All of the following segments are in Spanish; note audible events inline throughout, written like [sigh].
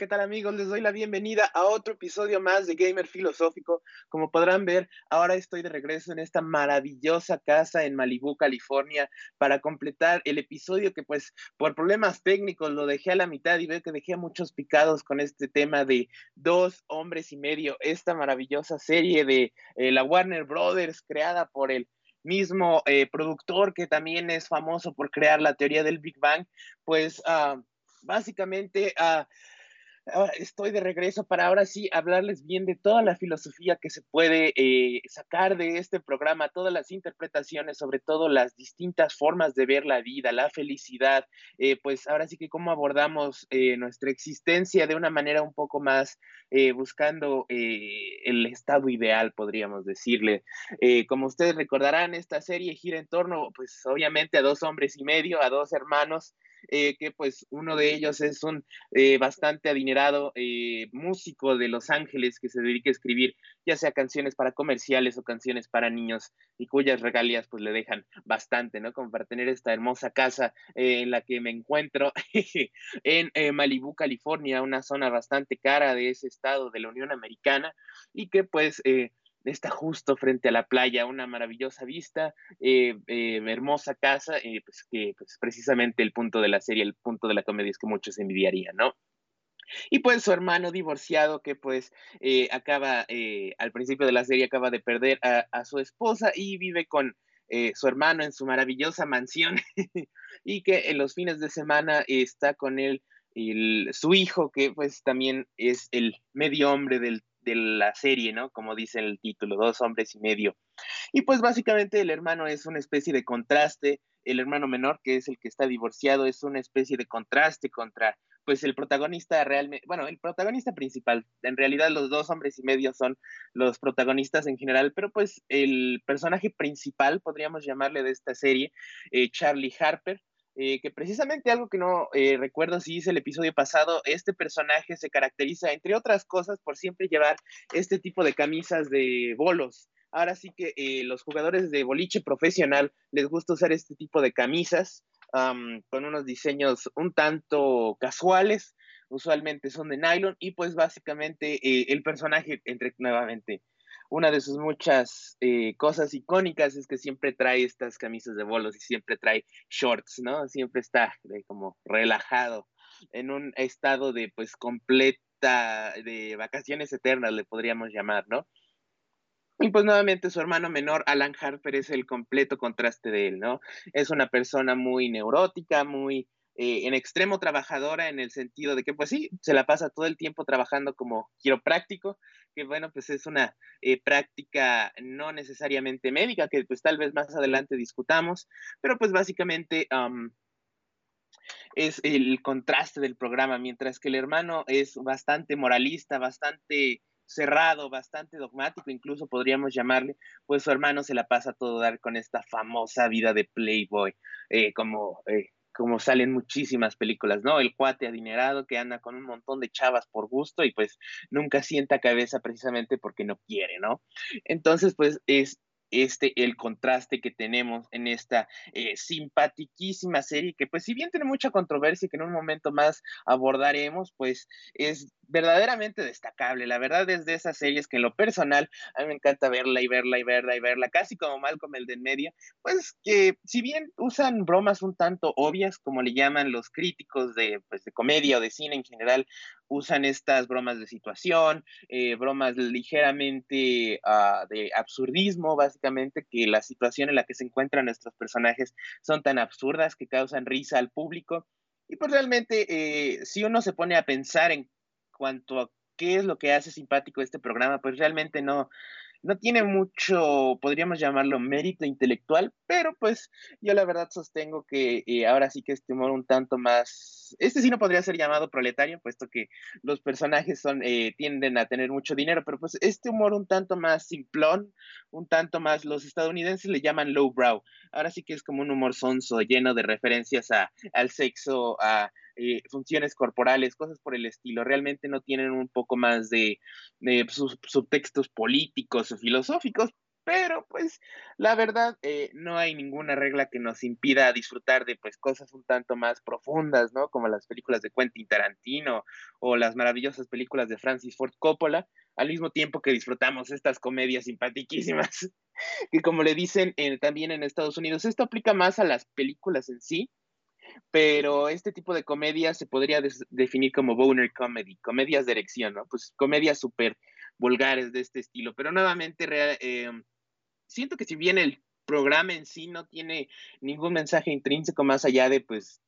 ¿qué tal amigos? Les doy la bienvenida a otro episodio más de Gamer Filosófico. Como podrán ver, ahora estoy de regreso en esta maravillosa casa en Malibu, California, para completar el episodio que pues por problemas técnicos lo dejé a la mitad y veo que dejé a muchos picados con este tema de dos hombres y medio, esta maravillosa serie de eh, la Warner Brothers creada por el mismo eh, productor que también es famoso por crear la teoría del Big Bang, pues... Uh, básicamente uh, estoy de regreso para ahora sí hablarles bien de toda la filosofía que se puede eh, sacar de este programa, todas las interpretaciones, sobre todo las distintas formas de ver la vida, la felicidad, eh, pues ahora sí que cómo abordamos eh, nuestra existencia de una manera un poco más buscando el estado ideal, podríamos decirle. como ustedes recordarán, esta serie gira en torno, pues obviamente a dos hombres y medio, a dos hermanos. Eh, que pues uno de ellos es un eh, bastante adinerado eh, músico de Los Ángeles que se dedica a escribir ya sea canciones para comerciales o canciones para niños y cuyas regalias pues le dejan bastante, ¿no? Como para tener esta hermosa casa en la que me encuentro [laughs] en Malibu, California, una zona bastante cara de ese estado de la Unión Americana y que pues está justo frente a la playa, una maravillosa vista, eh, eh, hermosa casa, eh, pues que pues, precisamente el punto de la serie, el punto de la comedia es que muchos envidiarían, ¿no? Y pues su hermano divorciado que pues acaba, al principio de la serie acaba de perder a, su esposa y vive con su hermano en su maravillosa mansión [laughs] y que en los fines de semana está con él su hijo que pues también es el medio hombre del de la serie, ¿no? Como dice el título, dos hombres y medio. Y pues básicamente el hermano es una especie de contraste, el hermano menor, que es el que está divorciado, es una especie de contraste contra, pues el protagonista realmente, bueno, el protagonista principal, en realidad los dos hombres y medio son los protagonistas en general, pero pues el personaje principal, podríamos llamarle de esta serie, eh, Charlie Harper, eh, que precisamente algo que no eh, recuerdo si hice el episodio pasado, este personaje se caracteriza, entre otras cosas, por siempre llevar este tipo de camisas de bolos. Ahora sí que eh, los jugadores de boliche profesional les gusta usar este tipo de camisas con unos diseños un tanto casuales, usualmente son de nylon y pues básicamente el personaje, entre nuevamente, una de sus muchas eh, cosas icónicas es que siempre trae estas camisas de bolos y siempre trae shorts, ¿no? Siempre está como relajado, en un estado de pues completa, de vacaciones eternas, le podríamos llamar, ¿no? Y pues nuevamente su hermano menor, Alan Harper, es el completo contraste de él, ¿no? Es una persona muy neurótica, muy eh, en extremo trabajadora en el sentido de que, pues sí, se la pasa todo el tiempo trabajando como quiropráctico, que bueno, pues es una eh, práctica no necesariamente médica, que pues tal vez más adelante discutamos, pero pues básicamente es el contraste del programa, mientras que el hermano es bastante moralista, bastante cerrado, bastante dogmático, incluso podríamos llamarle, pues su hermano se la pasa todo dar con esta famosa vida de Playboy, eh, como como salen muchísimas películas, ¿no? El cuate adinerado que anda con un montón de chavas por gusto y pues nunca sienta cabeza precisamente porque no quiere, ¿no? Entonces, pues es este el contraste que tenemos en esta eh, serie que pues si bien tiene mucha controversia que en un momento más abordaremos, pues es verdaderamente destacable. La verdad es de esas series que en lo personal a mí me encanta verla y verla y verla y verla, casi como Malcolm el de en medio, pues que si bien usan bromas un tanto obvias, como le llaman los críticos de, pues, de comedia o de cine en general, usan estas bromas de situación, eh, bromas ligeramente uh, de absurdismo, básicamente, que la situación en la que se encuentran nuestros personajes son tan absurdas que causan risa al público. Y pues realmente, eh, si uno se pone a pensar en cuanto a qué es lo que hace simpático este programa, pues realmente no, no tiene mucho, podríamos llamarlo mérito intelectual, pero pues yo la verdad sostengo que eh, ahora sí que este humor un tanto más, este sí no podría ser llamado proletario, puesto que los personajes son, eh, tienden a tener mucho dinero, pero pues este humor un tanto más simplón, un tanto más, los estadounidenses le llaman lowbrow, ahora sí que es como un humor sonso, lleno de referencias a, al sexo, a eh, funciones corporales, cosas por el estilo, realmente no tienen un poco más de, subtextos políticos o filosóficos, pero pues la verdad eh, no hay ninguna regla que nos impida disfrutar de pues cosas un tanto más profundas, ¿no? Como las películas de Quentin Tarantino o las maravillosas películas de Francis Ford Coppola, al mismo tiempo que disfrutamos estas comedias simpaticísimas, [laughs] que como le dicen también en Estados Unidos, esto aplica más a las películas en sí, pero este tipo de comedia se podría definir como boner comedy, comedias de erección, ¿no? Pues comedias súper vulgares de este estilo, pero nuevamente eh, siento que si bien el programa en sí no tiene ningún mensaje intrínseco más allá de pues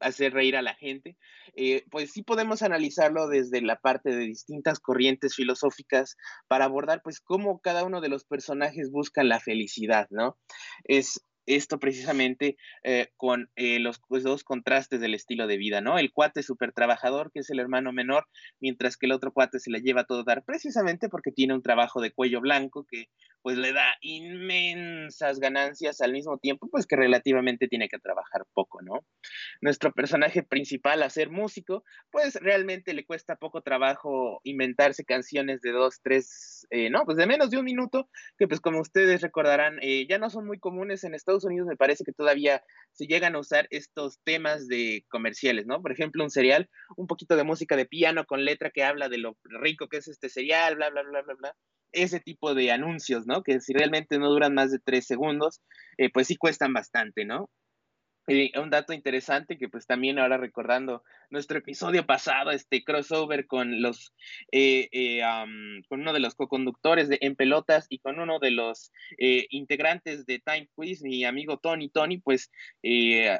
hacer reír a la gente, eh, pues sí podemos analizarlo desde la parte de distintas corrientes filosóficas para abordar pues cómo cada uno de los personajes busca la felicidad, ¿no? Es esto precisamente eh, con eh, los pues, dos contrastes del estilo de vida, ¿no? El cuate súper trabajador, que es el hermano menor, mientras que el otro cuate se la lleva a todo dar, precisamente porque tiene un trabajo de cuello blanco que pues le da inmensas ganancias al mismo tiempo, pues que relativamente tiene que trabajar poco, ¿no? Nuestro personaje principal, a ser músico, pues realmente le cuesta poco trabajo inventarse canciones de dos, tres, eh, no, pues de menos de un minuto, que pues como ustedes recordarán, ya no son muy comunes en Estados Unidos me parece que todavía se llegan a usar estos temas de comerciales, ¿no? Por ejemplo, un cereal, un poquito de música de piano con letra que habla de lo rico que es este cereal, bla, bla, bla, bla, bla. Ese tipo de anuncios, ¿no? Que si realmente no duran más de tres segundos, eh, pues sí cuestan bastante, ¿no? Y un dato interesante que pues también ahora recordando nuestro episodio pasado, este crossover con los eh, eh, con uno de los co-conductores de En Pelotas y con uno de los eh, integrantes de Time Quiz, mi amigo Tony Tony, pues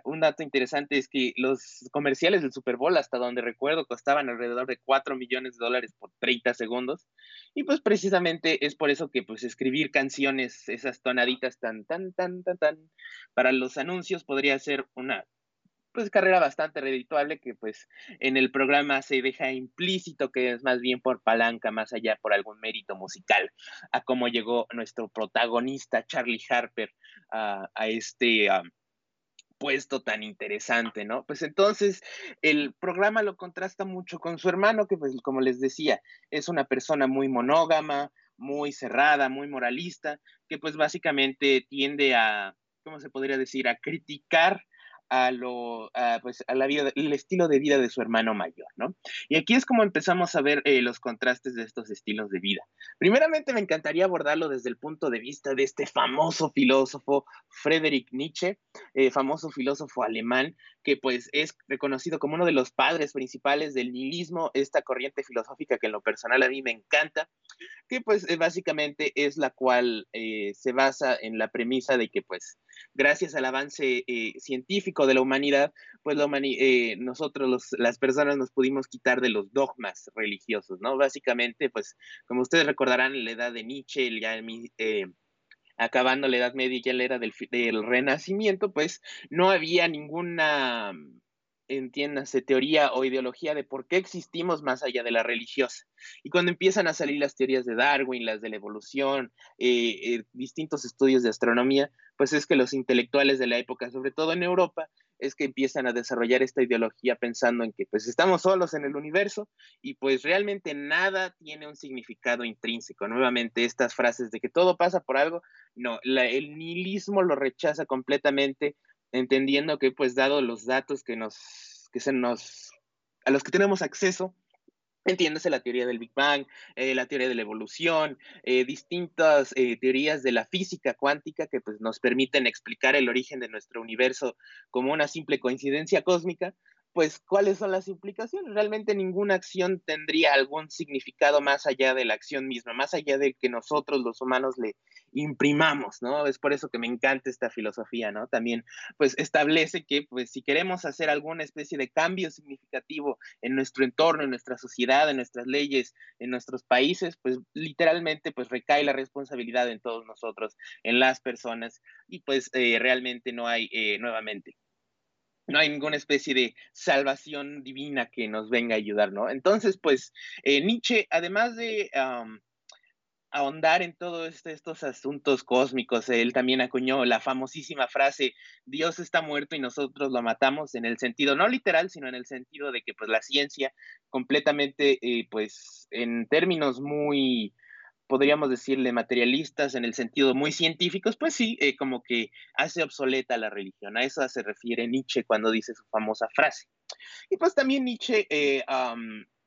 un dato interesante es que los comerciales del Super Bowl, hasta donde recuerdo, costaban alrededor de 4 millones de dólares por 30 segundos. Y pues precisamente es por eso que pues escribir canciones, esas tonaditas tan, tan, tan, tan, tan, para los anuncios podría ser una pues carrera bastante redituable que pues en el programa se deja implícito que es más bien por palanca, más allá por algún mérito musical, a cómo llegó nuestro protagonista Charlie Harper a, este puesto tan interesante, ¿no? Pues entonces el programa lo contrasta mucho con su hermano, que pues como les decía, es una persona muy monógama, muy cerrada, muy moralista, que pues básicamente tiende a, ¿cómo se podría decir?, a criticar a lo, pues, a la vida, el estilo de vida de su hermano mayor, ¿no? Y aquí es como empezamos a ver eh, los contrastes de estos estilos de vida. Primeramente me encantaría abordarlo desde el punto de vista de este famoso filósofo Friedrich Nietzsche, eh, famoso filósofo alemán, que pues es reconocido como uno de los padres principales del nihilismo, esta corriente filosófica que en lo personal a mí me encanta, que pues eh, básicamente es la cual se basa en la premisa de que pues gracias al avance científico, de la humanidad, pues la eh, nosotros las personas nos pudimos quitar de los dogmas religiosos, ¿no? Básicamente, pues como ustedes recordarán, la edad de Nietzsche, ya eh, acabando la Edad Media, ya la era del, del Renacimiento, pues no había ninguna entiéndase, teoría o ideología de por qué existimos más allá de la religiosa. Y cuando empiezan a salir las teorías de Darwin, las de la evolución, eh, eh, distintos estudios de astronomía, pues es que los intelectuales de la época, sobre todo en Europa, es que empiezan a desarrollar esta ideología pensando en que pues estamos solos en el universo y pues realmente nada tiene un significado intrínseco. Nuevamente estas frases de que todo pasa por algo, no, el nihilismo lo rechaza completamente entendiendo que pues dado los datos que nos, que se nos, a los que tenemos acceso, Entiéndase la teoría del Big Bang, eh, la teoría de la evolución, eh, distintas eh, teorías de la física cuántica que pues, nos permiten explicar el origen de nuestro universo como una simple coincidencia cósmica, pues cuáles son las implicaciones. Realmente ninguna acción tendría algún significado más allá de la acción misma, más allá de que nosotros los humanos le imprimamos, ¿no? Es por eso que me encanta esta filosofía, ¿no? También, pues establece que, pues si queremos hacer alguna especie de cambio significativo en nuestro entorno, en nuestra sociedad, en nuestras leyes, en nuestros países, pues literalmente, pues recae la responsabilidad en todos nosotros, en las personas, y pues eh, realmente no hay, eh, nuevamente, no hay ninguna especie de salvación divina que nos venga a ayudar, ¿no? Entonces, pues, eh, Nietzsche, además de ahondar en todos este, estos asuntos cósmicos, él también acuñó la famosísima frase, Dios está muerto y nosotros lo matamos, en el sentido no literal, sino en el sentido de que, pues, la ciencia completamente, eh, pues, en términos muy podríamos decirle materialistas en el sentido muy científicos, pues sí, eh, como que hace obsoleta la religión. A eso se refiere Nietzsche cuando dice su famosa frase. Y pues también Nietzsche eh,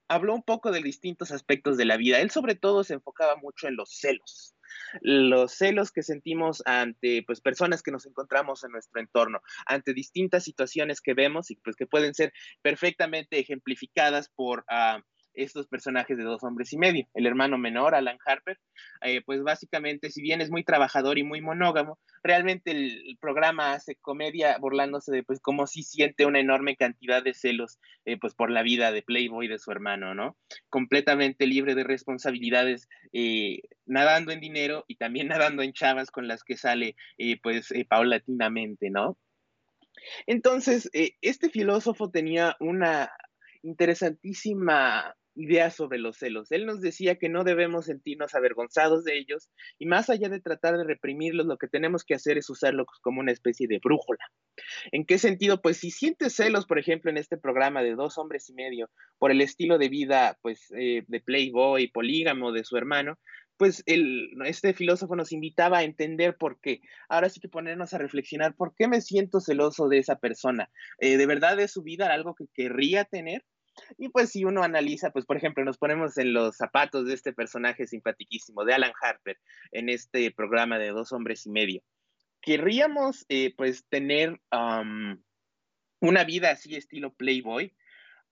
habló un poco de distintos aspectos de la vida. Él sobre todo se enfocaba mucho en los celos los celos que sentimos ante pues personas que nos encontramos en nuestro entorno, ante distintas situaciones que vemos y pues que pueden ser perfectamente ejemplificadas por uh, estos personajes de dos hombres y medio. El hermano menor, Alan Harper, eh, pues básicamente, si bien es muy trabajador y muy monógamo, realmente el, programa hace comedia burlándose de pues cómo sí siente una enorme cantidad de celos eh, pues por la vida de Playboy de su hermano, ¿no? Completamente libre de responsabilidades, eh, nadando en dinero y también [laughs] nadando en chavas con las que sale pues paulatinamente, ¿no? Entonces, este filósofo tenía una interesantísima idea sobre los celos. Él nos decía que no debemos sentirnos avergonzados de ellos y más allá de tratar de reprimirlos, lo que tenemos que hacer es usarlos como una especie de brújula. ¿En qué sentido? Pues si sientes celos, por ejemplo, en este programa de dos hombres y medio, por el estilo de vida, pues, eh, de Playboy, polígamo de su hermano, pues el, este filósofo nos invitaba a entender por qué. Ahora sí que ponernos a reflexionar, ¿por qué me siento celoso de esa persona? Eh, ¿De verdad es su vida algo que querría tener? Y pues si uno analiza, pues por ejemplo, nos ponemos en los zapatos de este personaje simpaticísimo, de Alan Harper, en este programa de dos hombres y medio. Querríamos eh, pues tener una vida así estilo Playboy,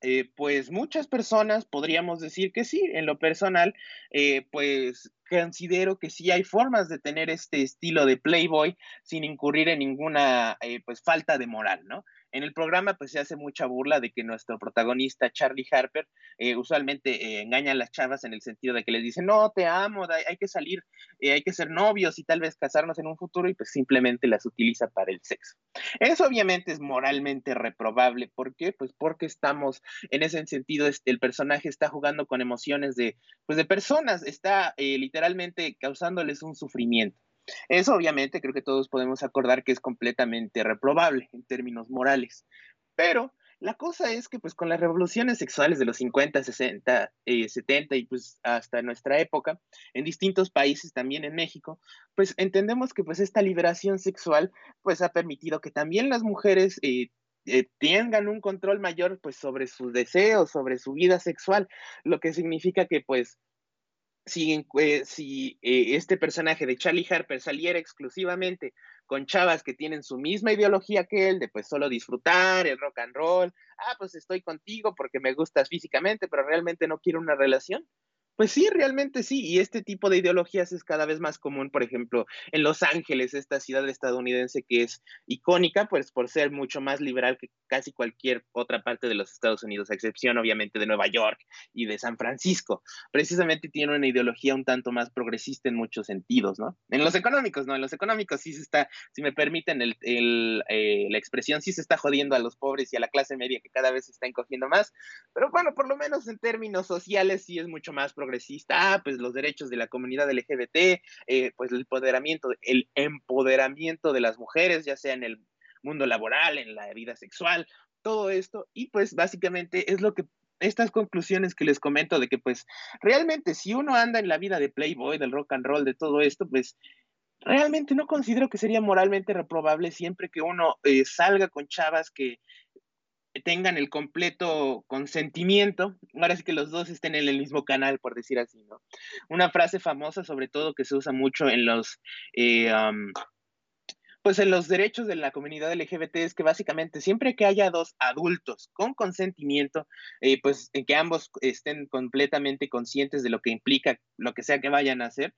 eh, pues muchas personas podríamos decir que sí, en lo personal, eh, pues considero que sí hay formas de tener este estilo de Playboy sin incurrir en ninguna pues falta de moral, ¿no? En el programa pues se hace mucha burla de que nuestro protagonista Charlie Harper eh, usualmente eh, engaña a las chavas en el sentido de que les dice, no, te amo, hay que salir, eh, hay que ser novios y tal vez casarnos en un futuro y pues simplemente las utiliza para el sexo. Eso obviamente es moralmente reprobable. ¿Por qué? Pues porque estamos en ese sentido, este, el personaje está jugando con emociones de, pues de personas, está literalmente causándoles un sufrimiento. Eso obviamente creo que todos podemos acordar que es completamente reprobable en términos morales. Pero la cosa es que pues con las revoluciones sexuales de los 50, 60, 70 y pues hasta nuestra época, en distintos países, también en México, pues entendemos que pues esta liberación sexual pues ha permitido que también las mujeres eh, eh, tengan un control mayor pues sobre sus deseos, sobre su vida sexual, lo que significa que pues si, si eh, este personaje de Charlie Harper saliera exclusivamente con chavas que tienen su misma ideología que él, de pues solo disfrutar el rock and roll, ah, pues estoy contigo porque me gustas físicamente, pero realmente no quiero una relación, pues sí, realmente sí, y este tipo de ideologías es cada vez más común, por ejemplo, en Los Ángeles, esta ciudad estadounidense que es icónica, pues por ser mucho más liberal que casi cualquier otra parte de los Estados Unidos, a excepción obviamente de Nueva York y de San Francisco. Precisamente tiene una ideología un tanto más progresista en muchos sentidos, ¿no? En los económicos, ¿no? En los económicos sí se está, si me permiten el, eh, la expresión, sí se está jodiendo a los pobres y a la clase media que cada vez se está encogiendo más, pero bueno, por lo menos en términos sociales sí es mucho más progresista progresista, ah, pues los derechos de la comunidad LGBT, eh, pues el empoderamiento, el empoderamiento de las mujeres, ya sea en el mundo laboral, en la vida sexual, todo esto, y pues básicamente es lo que estas conclusiones que les comento de que pues realmente si uno anda en la vida de Playboy, del rock and roll, de todo esto, pues realmente no considero que sería moralmente reprobable siempre que uno eh, salga con chavas que tengan el completo consentimiento, ahora sí que los dos estén en el mismo canal, por decir así, ¿no? Una frase famosa, sobre todo, que se usa mucho en los, eh, pues en los derechos de la comunidad LGBT es que básicamente siempre que haya dos adultos con consentimiento, eh, pues en que ambos estén completamente conscientes de lo que implica lo que sea que vayan a hacer,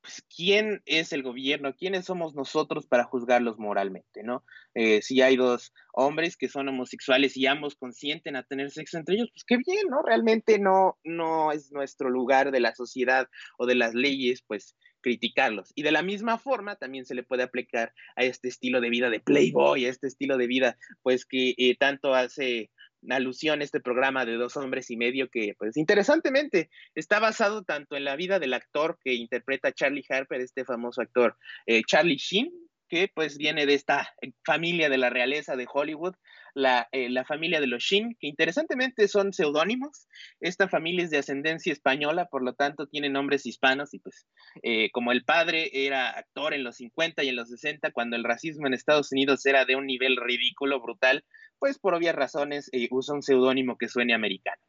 pues, quién es el gobierno, quiénes somos nosotros para juzgarlos moralmente, ¿no? Eh, si hay dos hombres que son homosexuales y ambos consienten a tener sexo entre ellos, pues qué bien, ¿no? Realmente no, no es nuestro lugar de la sociedad o de las leyes, pues criticarlos. Y de la misma forma también se le puede aplicar a este estilo de vida de Playboy, a este estilo de vida, pues que eh, tanto hace alusión este programa de dos hombres y medio que, pues interesantemente, está basado tanto en la vida del actor que interpreta Charlie Harper, este famoso actor eh, Charlie Sheen, que pues viene de esta familia de la realeza de Hollywood, la, eh, la familia de los Shin, que interesantemente son seudónimos. Esta familia es de ascendencia española, por lo tanto tiene nombres hispanos y pues eh, como el padre era actor en los 50 y en los 60, cuando el racismo en Estados Unidos era de un nivel ridículo, brutal, pues por obvias razones eh, usa un seudónimo que suene americano.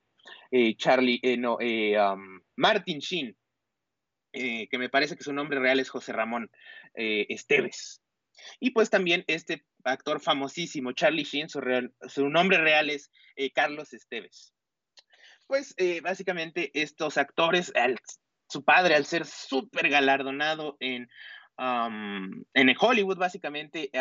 Charlie, no, um, Martin Sheen, que me parece que su nombre real es José Ramón Esteves. Y pues también este actor famosísimo, Charlie Sheen, su, nombre real es eh, Carlos Esteves. Pues eh, básicamente estos actores, su padre al ser súper galardonado en, Hollywood, básicamente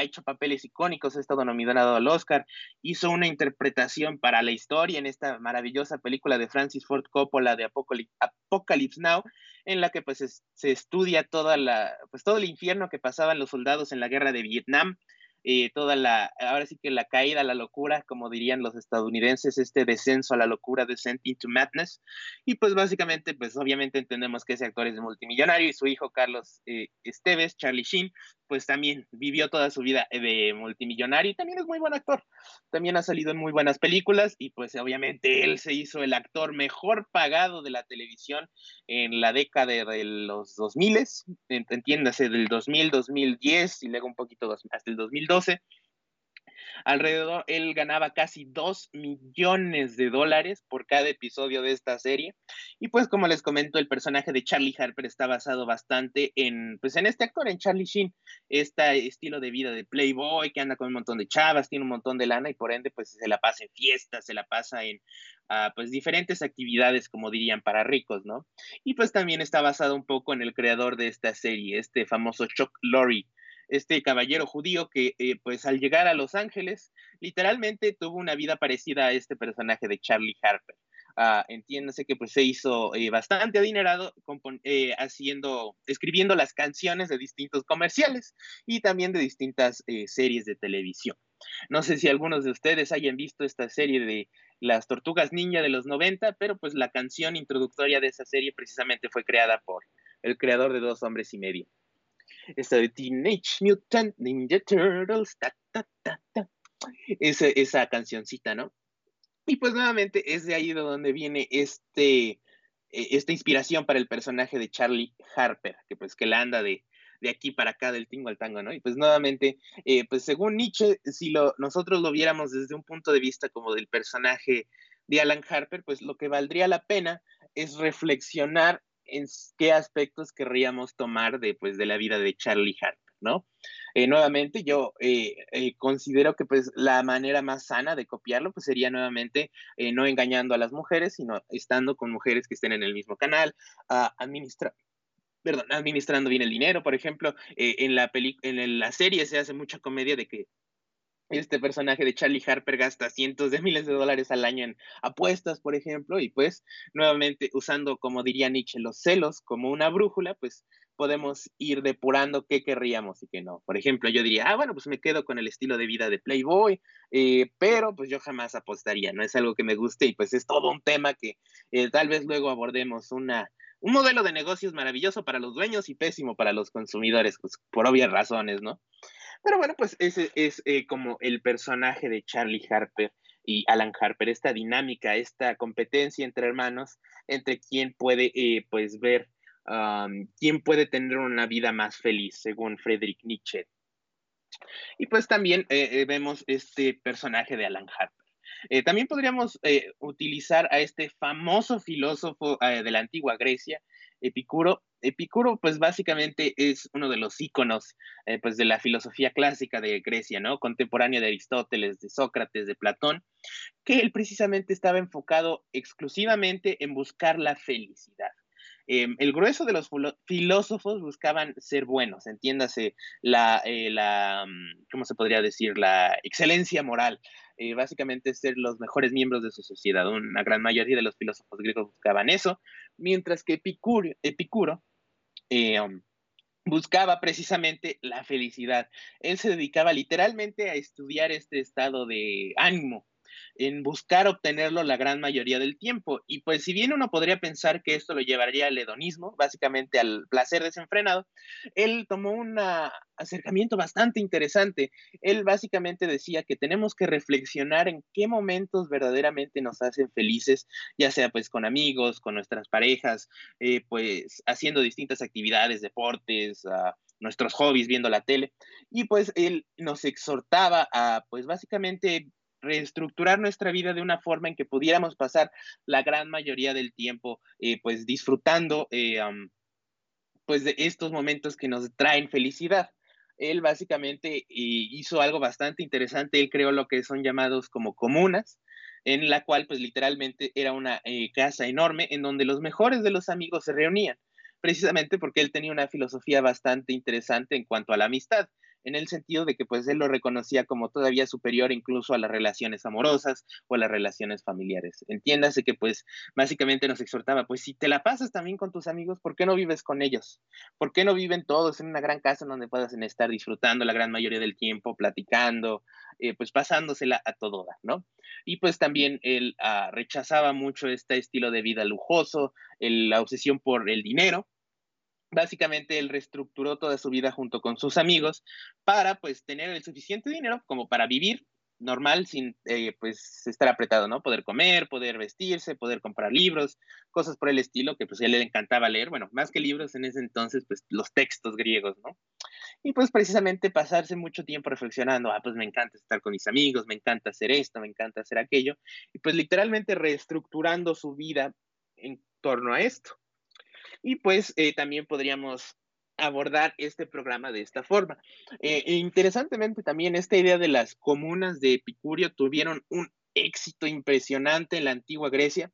hecho papeles icónicos, ha estado nominado al Oscar, hizo una interpretación para la historia en esta maravillosa película de Francis Ford Coppola de Apocalypse, Now, en la que pues se estudia toda la, pues todo el infierno que pasaban los soldados en la guerra de Vietnam, eh, toda la, ahora sí que la caída a la locura, como dirían los estadounidenses, este descenso a la locura, descent into madness. Y pues básicamente, pues obviamente entendemos que ese actor es multimillonario y su hijo Carlos eh, Esteves, Charlie Sheen, pues también vivió toda su vida de multimillonario y también es muy buen actor. También ha salido en muy buenas películas y pues obviamente él se hizo el actor mejor pagado de la televisión en la década de los 2000, entiéndase, del 2000, 2010 y luego un poquito hasta el 2012 alrededor, él ganaba casi 2 millones de dólares por cada episodio de esta serie. Y pues como les comento, el personaje de Charlie Harper está basado bastante en, pues en este actor, en Charlie Sheen, este estilo de vida de playboy que anda con un montón de chavas, tiene un montón de lana y por ende pues se la pasa en fiestas, se la pasa en uh, pues diferentes actividades, como dirían, para ricos, ¿no? Y pues también está basado un poco en el creador de esta serie, este famoso Chuck Lorre, este caballero judío que eh, pues al llegar a Los Ángeles literalmente tuvo una vida parecida a este personaje de Charlie Harper. Uh, entiéndase que pues se hizo eh, bastante adinerado eh, haciendo, escribiendo las canciones de distintos comerciales y también de distintas series de televisión. No sé si algunos de ustedes hayan visto esta serie de las Tortugas Ninja de los 90, pero pues la canción introductoria de esa serie precisamente fue creada por el creador de Dos Hombres y Medio esta de Teenage Mutant Ninja Turtles, ta, ta, ta, ta. Esa, esa cancioncita, ¿no? Y pues nuevamente es de ahí de donde viene este, e, esta inspiración para el personaje de Charlie Harper, que pues que la anda de, de aquí para acá, del tingo al tango, ¿no? Y pues nuevamente, eh, pues según Nietzsche, si lo, nosotros lo viéramos desde un punto de vista como del personaje de Alan Harper, pues lo que valdría la pena es reflexionar en qué aspectos querríamos tomar de, pues, de la vida de Charlie Harper, ¿no? Eh, nuevamente, yo eh, eh, considero que pues, la manera más sana de copiarlo pues, sería nuevamente no engañando a las mujeres, sino estando con mujeres que estén en el mismo canal, uh, perdón, administrando bien el dinero, por ejemplo, en, la en la serie se hace mucha comedia de que este personaje de Charlie Harper gasta cientos de miles de dólares al año en apuestas, por ejemplo, y pues nuevamente usando, como diría Nietzsche, los celos como una brújula, pues podemos ir depurando qué querríamos y qué no. Por ejemplo, yo diría, ah, bueno, pues me quedo con el estilo de vida de Playboy, eh, pero pues yo jamás apostaría, no es algo que me guste y pues es todo un tema que eh, tal vez luego abordemos una, un modelo de negocios maravilloso para los dueños y pésimo para los consumidores, pues por obvias razones, ¿no? Pero bueno, pues ese es eh, como el personaje de Charlie Harper y Alan Harper, esta dinámica, esta competencia entre hermanos, entre quién puede eh, pues ver, quién puede tener una vida más feliz, según Friedrich Nietzsche. Y pues también eh, vemos este personaje de Alan Harper. También podríamos utilizar a este famoso filósofo de la antigua Grecia, Epicuro. Epicuro, pues básicamente es uno de los íconos eh, pues, de la filosofía clásica de Grecia, ¿no? Contemporáneo de Aristóteles, de Sócrates, de Platón, que él precisamente estaba enfocado exclusivamente en buscar la felicidad. El grueso de los filósofos buscaban ser buenos, entiéndase la, eh, la, mm, ¿cómo se podría decir? La excelencia moral, eh, básicamente ser los mejores miembros de su sociedad. Una gran mayoría de los filósofos griegos buscaban eso, mientras que Epicuro, eh, um, buscaba precisamente la felicidad. Él se dedicaba literalmente a estudiar este estado de ánimo en buscar obtenerlo la gran mayoría del tiempo. Y pues si bien uno podría pensar que esto lo llevaría al hedonismo, básicamente al placer desenfrenado, él tomó un acercamiento bastante interesante. Él básicamente decía que tenemos que reflexionar en qué momentos verdaderamente nos hacen felices, ya sea pues con amigos, con nuestras parejas, eh, pues haciendo distintas actividades, deportes, nuestros hobbies, viendo la tele. Y pues él nos exhortaba a, pues básicamente, reestructurar nuestra vida de una forma en que pudiéramos pasar la gran mayoría del tiempo, eh, pues disfrutando, eh, pues de estos momentos que nos traen felicidad. Él básicamente eh, hizo algo bastante interesante, él creó lo que son llamados como comunas, en la cual pues literalmente era una casa enorme en donde los mejores de los amigos se reunían precisamente porque él tenía una filosofía bastante interesante en cuanto a la amistad, en el sentido de que pues él lo reconocía como todavía superior incluso a las relaciones amorosas o a las relaciones familiares. Entiéndase que pues básicamente nos exhortaba, pues si te la pasas también con tus amigos, ¿por qué no vives con ellos? ¿Por qué no viven todos en una gran casa donde puedas estar disfrutando la gran mayoría del tiempo, platicando, eh, pues pasándosela a todo dar, ¿no? Y pues también él ah, rechazaba mucho este estilo de vida lujoso, la obsesión por el dinero, básicamente él reestructuró toda su vida junto con sus amigos para pues tener el suficiente dinero como para vivir normal sin eh, pues estar apretado, ¿no? Poder comer, poder vestirse, poder comprar libros, cosas por el estilo que pues a él le encantaba leer, bueno, más que libros en ese entonces pues los textos griegos, ¿no? Y pues precisamente pasarse mucho tiempo reflexionando, ah, pues me encanta estar con mis amigos, me encanta hacer esto, me encanta hacer aquello, y pues literalmente reestructurando su vida en torno a esto. Y pues eh, también podríamos abordar este programa de esta forma. Eh, e interesantemente también esta idea de las comunas de Epicurio tuvieron un éxito impresionante en la antigua Grecia,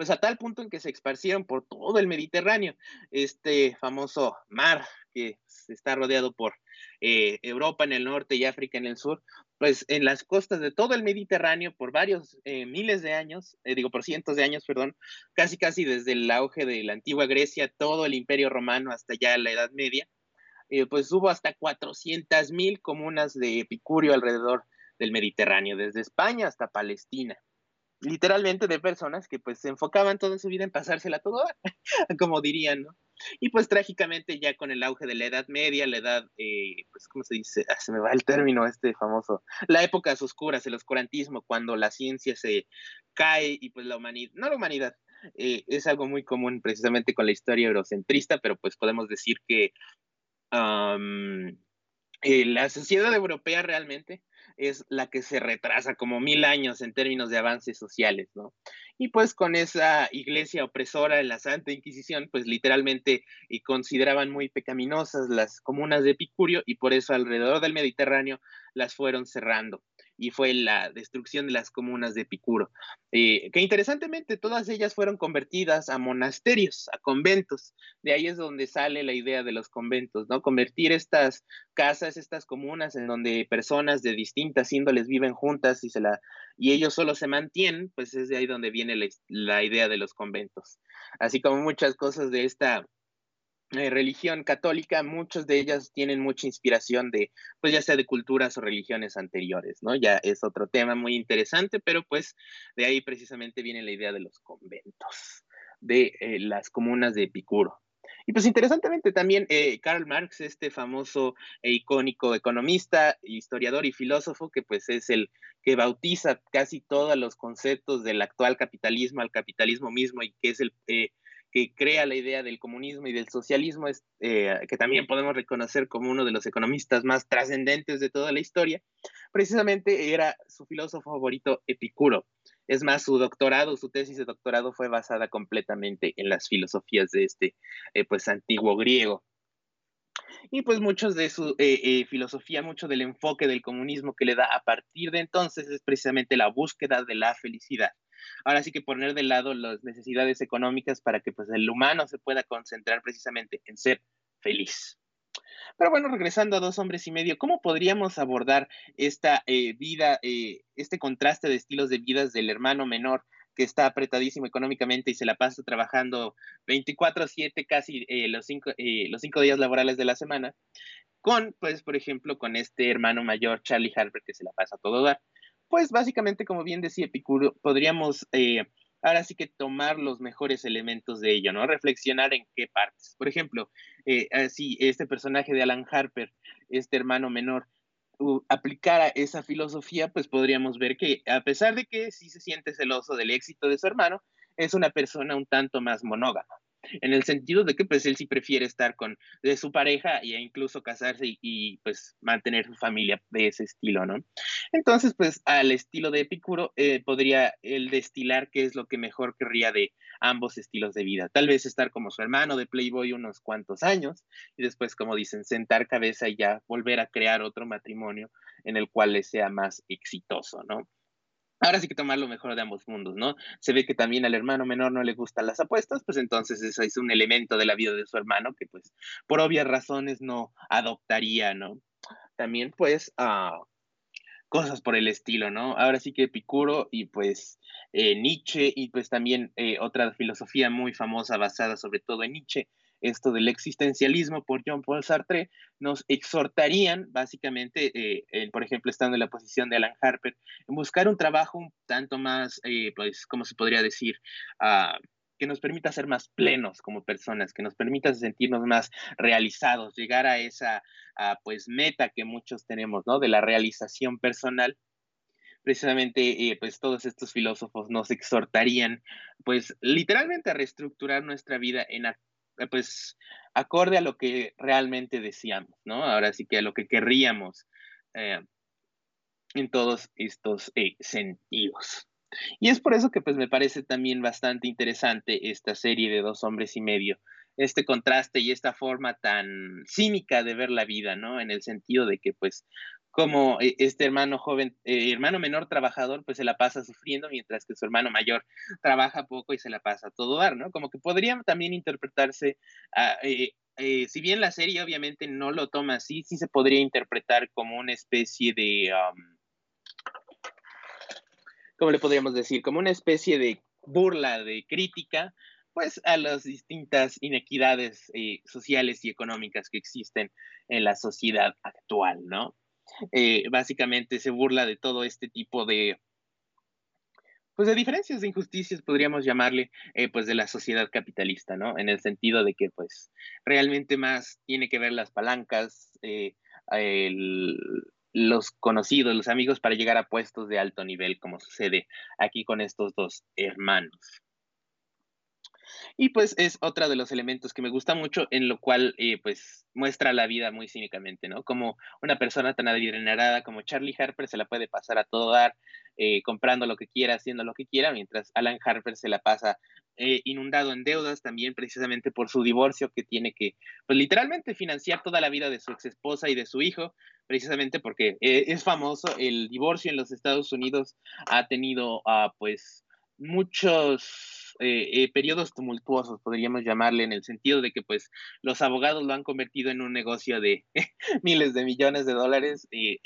pues a tal punto en que se esparcieron por todo el Mediterráneo, este famoso mar que está rodeado por eh, Europa en el norte y África en el sur, pues en las costas de todo el Mediterráneo por varios eh, miles de años, eh, digo por cientos de años, perdón, casi casi desde el auge de la antigua Grecia, todo el imperio romano hasta ya la Edad Media, pues hubo hasta 400 mil comunas de Epicurio alrededor del Mediterráneo, desde España hasta Palestina literalmente de personas que pues se enfocaban toda su vida en pasársela todo, [laughs] como dirían, ¿no? Y pues trágicamente ya con el auge de la Edad Media, la edad, eh, pues, ¿cómo se dice? Ah, se me va el término este famoso, la época oscuras, el oscurantismo, cuando la ciencia se cae y pues la humanidad, no la humanidad, eh, es algo muy común precisamente con la historia eurocentrista, pero pues podemos decir que eh, la sociedad europea realmente es la que se retrasa como mil años en términos de avances sociales, ¿no? Y pues con esa iglesia opresora la Santa Inquisición, pues literalmente y consideraban muy pecaminosas las comunas de Epicurio y por eso alrededor del Mediterráneo las fueron cerrando y fue la destrucción de las comunas de Epicuro, eh, que interesantemente todas ellas fueron convertidas a monasterios, a conventos. De ahí es donde sale la idea de los conventos, ¿no? Convertir estas casas, estas comunas en donde personas de distintas índoles viven juntas y, se la, y ellos solo se mantienen, pues es de ahí donde viene la, la idea de los conventos. Así como muchas cosas de esta eh, religión católica, muchas de ellas tienen mucha inspiración de, pues ya sea de culturas o religiones anteriores, ¿no? Ya es otro tema muy interesante, pero pues de ahí precisamente viene la idea de los conventos, de eh, las comunas de Epicuro. Y pues interesantemente también eh, Karl Marx, este famoso e icónico economista, historiador y filósofo, que pues es el que bautiza casi todos los conceptos del actual capitalismo al capitalismo mismo y que es el que crea la idea del comunismo y del socialismo, es, eh, que también podemos reconocer como uno de los economistas más trascendentes de toda la historia, precisamente era su filósofo favorito Epicuro. Es más, su doctorado, su tesis de doctorado fue basada completamente en las filosofías de este eh, pues antiguo griego. Y pues muchos de su eh, filosofía, mucho del enfoque del comunismo que le da a partir de entonces es precisamente la búsqueda de la felicidad ahora sí que poner de lado las necesidades económicas para que pues el humano se pueda concentrar precisamente en ser feliz. Pero bueno, regresando a dos hombres y medio, ¿cómo podríamos abordar esta eh, vida, eh, este contraste de estilos de vidas del hermano menor que está apretadísimo económicamente y se la pasa trabajando 24/7 casi eh, los, cinco, los cinco días laborales de la semana, con, pues, por ejemplo, con este hermano mayor, Charlie Harper, que se la pasa todo dar? Pues básicamente, como bien decía Epicuro, podríamos eh, ahora sí que tomar los mejores elementos de ello, ¿no? Reflexionar en qué partes. Por ejemplo, eh, si este personaje de Alan Harper, este hermano menor, aplicara esa filosofía, pues podríamos ver que a pesar de que sí se siente celoso del éxito de su hermano, es una persona un tanto más monógama en el sentido de que pues él sí prefiere estar con su pareja e incluso casarse y, pues mantener su familia de ese estilo, ¿no? Entonces pues al estilo de Epicuro eh, podría él destilar qué es lo que mejor querría de ambos estilos de vida. Tal vez estar como su hermano de Playboy unos cuantos años y después, como dicen, sentar cabeza y ya volver a crear otro matrimonio en el cual le sea más exitoso, ¿no? Ahora sí que tomar lo mejor de ambos mundos, ¿no? Se ve que también al hermano menor no le gustan las apuestas, pues entonces eso es un elemento de la vida de su hermano que pues por obvias razones no adoptaría, ¿no? También pues uh, cosas por el estilo, ¿no? Ahora sí que Epicuro y pues eh, Nietzsche y pues también eh, otra filosofía muy famosa basada sobre todo en Nietzsche esto del existencialismo por John Paul Sartre, nos exhortarían básicamente, eh, por ejemplo, estando en la posición de Alan Harper, en buscar un trabajo un tanto más, eh, pues, ¿cómo se podría decir? Ah, que nos permita ser más plenos como personas, que nos permita sentirnos más realizados, llegar a esa, pues, meta que muchos tenemos, ¿no? De la realización personal precisamente eh, pues todos estos filósofos nos exhortarían pues literalmente a reestructurar nuestra vida en, pues, acorde a lo que realmente deseamos, ¿no? Ahora sí que a lo que querríamos eh, en todos estos eh, sentidos. Y es por eso que pues me parece también bastante interesante esta serie de dos hombres y medio, este contraste y esta forma tan cínica de ver la vida, ¿no? En el sentido de que pues como eh, este hermano joven, eh, hermano menor trabajador, pues se la pasa sufriendo, mientras que su hermano mayor trabaja poco y se la pasa a todo dar, ¿no? Como que podría también interpretarse, ah, eh, si bien la serie obviamente no lo toma así, sí se podría interpretar como una especie de, ¿cómo le podríamos decir? Como una especie de burla, de crítica, pues a las distintas inequidades sociales y económicas que existen en la sociedad actual, ¿no? Eh, básicamente se burla de todo este tipo de, pues de diferencias, de injusticias, podríamos llamarle, eh, pues de la sociedad capitalista, ¿no? En el sentido de que, pues, realmente más tiene que ver las palancas, eh, los conocidos, los amigos para llegar a puestos de alto nivel, como sucede aquí con estos dos hermanos. Y pues es otra de los elementos que me gusta mucho, en lo cual eh, pues muestra la vida muy cínicamente, ¿no? Como una persona tan adinerada como Charlie Harper se la puede pasar a todo dar, eh, comprando lo que quiera, haciendo lo que quiera, mientras Alan Harper se la pasa eh, inundado en deudas también precisamente por su divorcio que tiene que, pues literalmente financiar toda la vida de su ex esposa y de su hijo, precisamente porque es famoso, el divorcio en los Estados Unidos ha tenido, uh, pues, muchos eh, eh, periodos tumultuosos, podríamos llamarle, en el sentido de que pues los abogados lo han convertido en un negocio de [laughs] miles de millones de dólares, eh,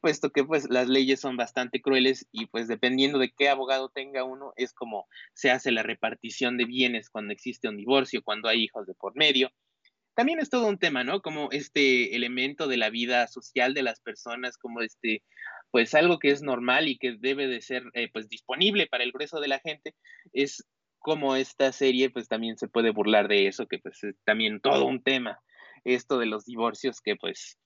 puesto que pues las leyes son bastante crueles y pues dependiendo de qué abogado tenga uno, es como se hace la repartición de bienes cuando existe un divorcio, cuando hay hijos de por medio. También es todo un tema, ¿no? Como este elemento de la vida social de las personas, como este pues algo que es normal y que debe de ser eh, pues disponible para el grueso de la gente es como esta serie pues también se puede burlar de eso que pues es también todo un tema esto de los divorcios que pues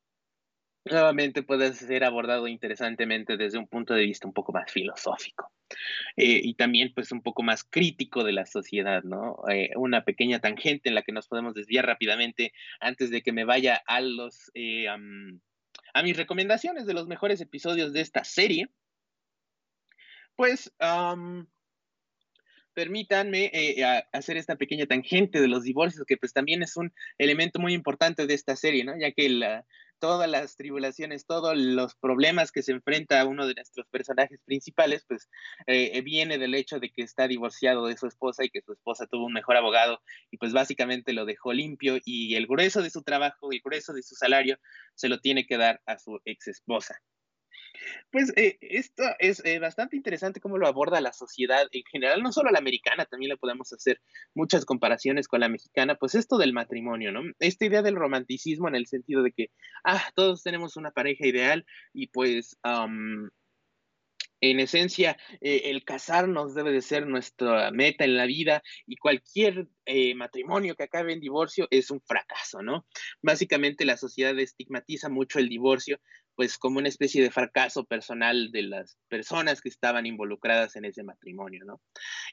nuevamente puede ser abordado interesantemente desde un punto de vista un poco más filosófico eh, y también pues un poco más crítico de la sociedad, ¿no? Eh, una pequeña tangente en la que nos podemos desviar rápidamente antes de que me vaya a los a mis recomendaciones de los mejores episodios de esta serie, pues permítanme eh, hacer esta pequeña tangente de los divorcios, que pues también es un elemento muy importante de esta serie, ¿no? Ya que la, todas las tribulaciones, todos los problemas que se enfrenta uno de nuestros personajes principales, pues eh, viene del hecho de que está divorciado de su esposa y que su esposa tuvo un mejor abogado y pues básicamente lo dejó limpio y el grueso de su trabajo, el grueso de su salario se lo tiene que dar a su ex esposa. Pues eh, esto es eh, bastante interesante cómo lo aborda la sociedad en general, no solo la americana, también le podemos hacer muchas comparaciones con la mexicana, pues esto del matrimonio, ¿no? Esta idea del romanticismo en el sentido de que, ah, todos tenemos una pareja ideal y pues En esencia, eh, el casarnos debe de ser nuestra meta en la vida y cualquier matrimonio que acabe en divorcio es un fracaso, ¿no? Básicamente la sociedad estigmatiza mucho el divorcio, pues como una especie de fracaso personal de las personas que estaban involucradas en ese matrimonio, ¿no?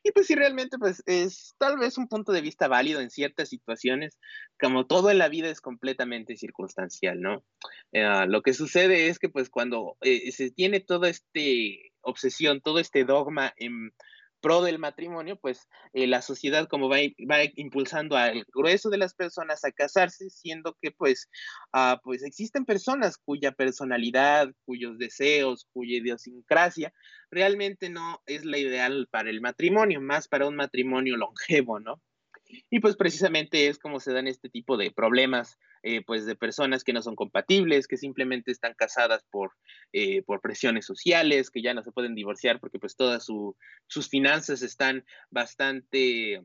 Y pues sí, realmente, pues es tal vez un punto de vista válido en ciertas situaciones, como todo en la vida es completamente circunstancial, ¿no? Eh, lo que sucede es que pues cuando se tiene todo este obsesión, todo este dogma en pro del matrimonio, pues eh, la sociedad como va, va, impulsando al grueso de las personas a casarse, siendo que pues, uh, pues existen personas cuya personalidad, cuyos deseos, cuya idiosincrasia realmente no es la ideal para el matrimonio, más para un matrimonio longevo, ¿no? Y pues precisamente es como se dan este tipo de problemas eh, pues de personas que no son compatibles, que simplemente están casadas por, eh, por presiones sociales, que ya no se pueden divorciar porque pues todas sus finanzas están bastante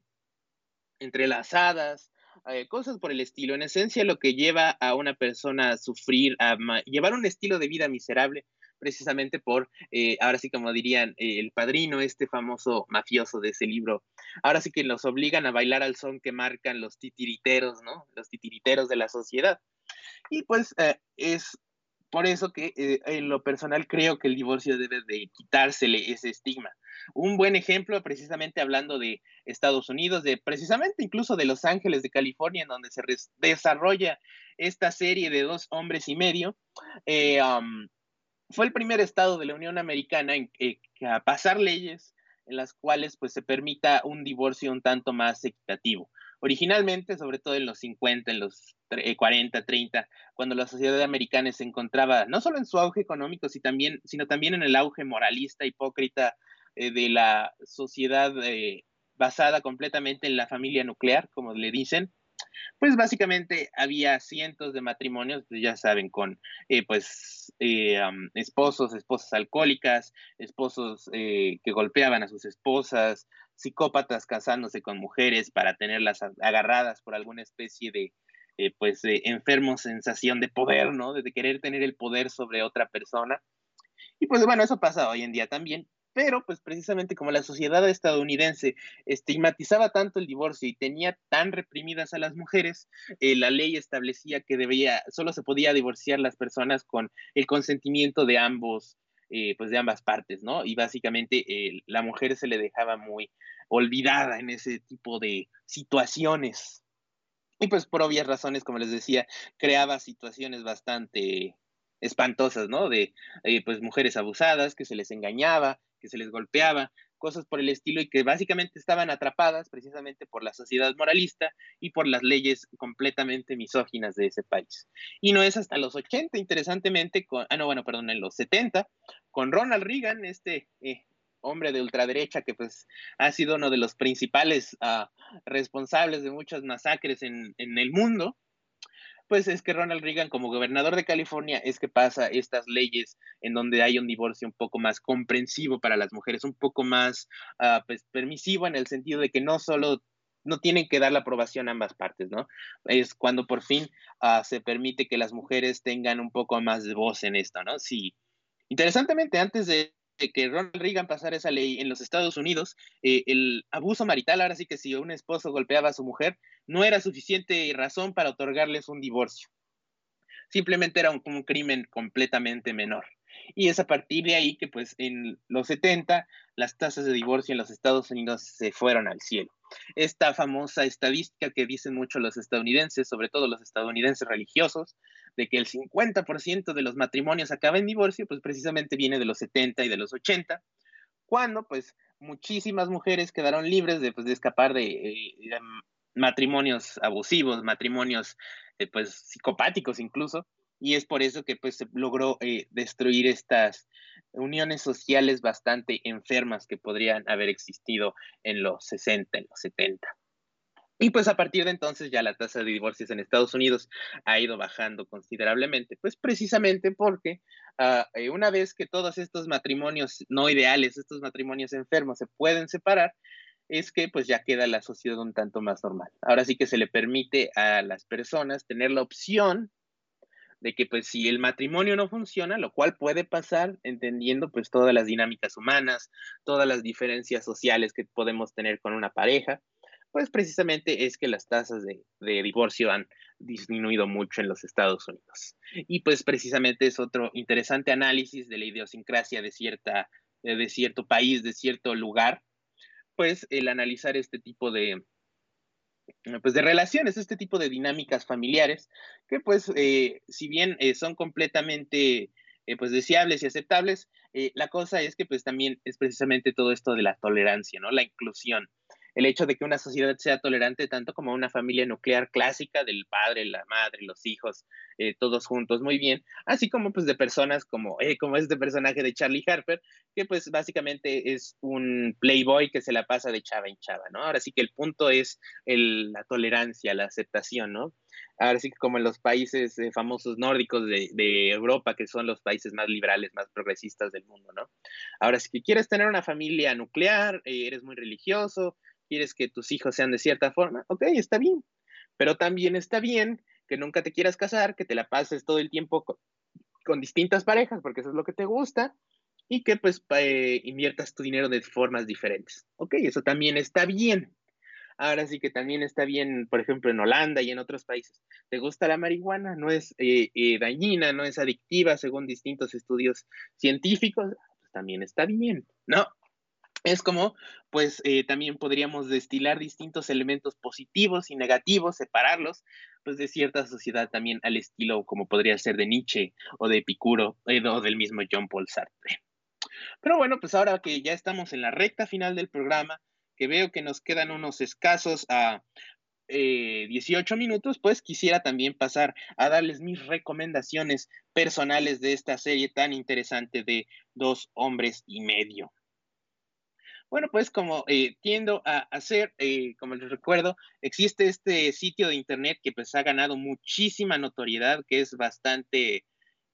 entrelazadas, eh, cosas por el estilo. En esencia, lo que lleva a una persona a sufrir, a llevar un estilo de vida miserable, precisamente por, eh, ahora sí como dirían, eh, el padrino, este famoso mafioso de ese libro, ahora sí que los obligan a bailar al son que marcan los titiriteros, ¿no? Los titiriteros de la sociedad. Y pues eh, es por eso que en lo personal creo que el divorcio debe de quitársele ese estigma. Un buen ejemplo, precisamente hablando de Estados Unidos, de precisamente incluso de Los Ángeles, de California, en donde se desarrolla esta serie de dos hombres y medio, eh, fue el primer estado de la Unión Americana en que, a pasar leyes en las cuales pues se permita un divorcio un tanto más equitativo. Originalmente, sobre todo en los 50, en los 40, 30, eh, cuando la sociedad americana se encontraba no solo en su auge económico, sino también, sino también en el auge moralista, hipócrita eh, de la sociedad eh, basada completamente en la familia nuclear, como le dicen, pues básicamente había cientos de matrimonios, pues ya saben, con eh, pues eh, esposos, esposas alcohólicas, esposos eh, que golpeaban a sus esposas, psicópatas casándose con mujeres para tenerlas agarradas por alguna especie de pues enfermo sensación de poder, ¿no? De querer tener el poder sobre otra persona. Y pues bueno, eso pasa hoy en día también, pero pues precisamente como la sociedad estadounidense estigmatizaba tanto el divorcio y tenía tan reprimidas a las mujeres, eh, la ley establecía que debía, solo se podía divorciar las personas con el consentimiento de ambos, eh, pues de ambas partes, ¿no? Y básicamente eh, la mujer se le dejaba muy olvidada en ese tipo de situaciones. Y pues por obvias razones, como les decía, creaba situaciones bastante espantosas, ¿no? De pues mujeres abusadas, que se les engañaba, que se les golpeaba, cosas por el estilo y que básicamente estaban atrapadas precisamente por la sociedad moralista y por las leyes completamente misóginas de ese país. Y no es hasta los 80, interesantemente, con, ah, no, bueno, perdón, en los 70, con Ronald Reagan, este eh, hombre de ultraderecha que pues ha sido uno de los principales uh, responsables de muchas masacres en, en el mundo, pues es que Ronald Reagan como gobernador de California es que pasa estas leyes en donde hay un divorcio un poco más comprensivo para las mujeres, un poco más uh, pues, permisivo en el sentido de que no solo no tienen que dar la aprobación a ambas partes, ¿no? Es cuando por fin uh, se permite que las mujeres tengan un poco más de voz en esto, ¿no? Sí. Interesantemente, antes de que Ronald Reagan pasara esa ley en los Estados Unidos, eh, el abuso marital, ahora sí que si un esposo golpeaba a su mujer, no era suficiente razón para otorgarles un divorcio. Simplemente era un crimen completamente menor. Y es a partir de ahí que pues en los 70 las tasas de divorcio en los Estados Unidos se fueron al cielo. Esta famosa estadística que dicen mucho los estadounidenses, sobre todo los estadounidenses religiosos, de que el 50% de los matrimonios acaban en divorcio, pues precisamente viene de los 70 y de los 80, cuando pues muchísimas mujeres quedaron libres de, pues, de escapar de, eh, matrimonios abusivos, matrimonios eh, pues psicopáticos incluso, y es por eso que pues se logró eh, destruir estas uniones sociales bastante enfermas que podrían haber existido en los 60, en los 70. Y pues a partir de entonces ya la tasa de divorcios en Estados Unidos ha ido bajando considerablemente, pues precisamente porque ah, eh, una vez que todos estos matrimonios no ideales, estos matrimonios enfermos se pueden separar, es que pues ya queda la sociedad un tanto más normal. Ahora sí que se le permite a las personas tener la opción de que pues si el matrimonio no funciona, lo cual puede pasar entendiendo pues todas las dinámicas humanas, todas las diferencias sociales que podemos tener con una pareja, pues precisamente es que las tasas de, divorcio han disminuido mucho en los Estados Unidos. Y pues precisamente es otro interesante análisis de la idiosincrasia de, cierta, de cierto país, de cierto lugar, pues el analizar este tipo de, pues de relaciones, este tipo de dinámicas familiares, que pues eh, si bien eh, son completamente eh, pues deseables y aceptables, la cosa es que pues también es precisamente todo esto de la tolerancia, ¿no? La inclusión el hecho de que una sociedad sea tolerante tanto como una familia nuclear clásica del padre, la madre, los hijos, eh, todos juntos muy bien, así como pues de personas como, eh, como este personaje de Charlie Harper, que pues básicamente es un playboy que se la pasa de chava en chava, ¿no? Ahora sí que el punto es la tolerancia, la aceptación, ¿no? Ahora sí que como en los países eh, famosos nórdicos de, Europa, que son los países más liberales, más progresistas del mundo, ¿no? Ahora, si quieres tener una familia nuclear, eres muy religioso, quieres que tus hijos sean de cierta forma, ok, está bien, pero también está bien que nunca te quieras casar, que te la pases todo el tiempo con, distintas parejas, porque eso es lo que te gusta, y que pues eh, inviertas tu dinero de formas diferentes. Ok, eso también está bien. Ahora sí que también está bien, por ejemplo, en Holanda y en otros países. ¿Te gusta la marihuana? No es eh, eh, dañina, no es adictiva según distintos estudios científicos. Pues también está bien. No, es como, pues eh, también podríamos destilar distintos elementos positivos y negativos, separarlos, pues de cierta sociedad también al estilo como podría ser de Nietzsche o de Epicuro eh, o del mismo John Paul Sartre. Pero bueno, pues ahora que ya estamos en la recta final del programa, que veo que nos quedan unos escasos a 18 eh, minutos, pues quisiera también pasar a darles mis recomendaciones personales de esta serie tan interesante de Dos Hombres y Medio. Bueno, pues como eh, tiendo a hacer, eh, como les recuerdo, existe este sitio de internet que pues ha ganado muchísima notoriedad, que es bastante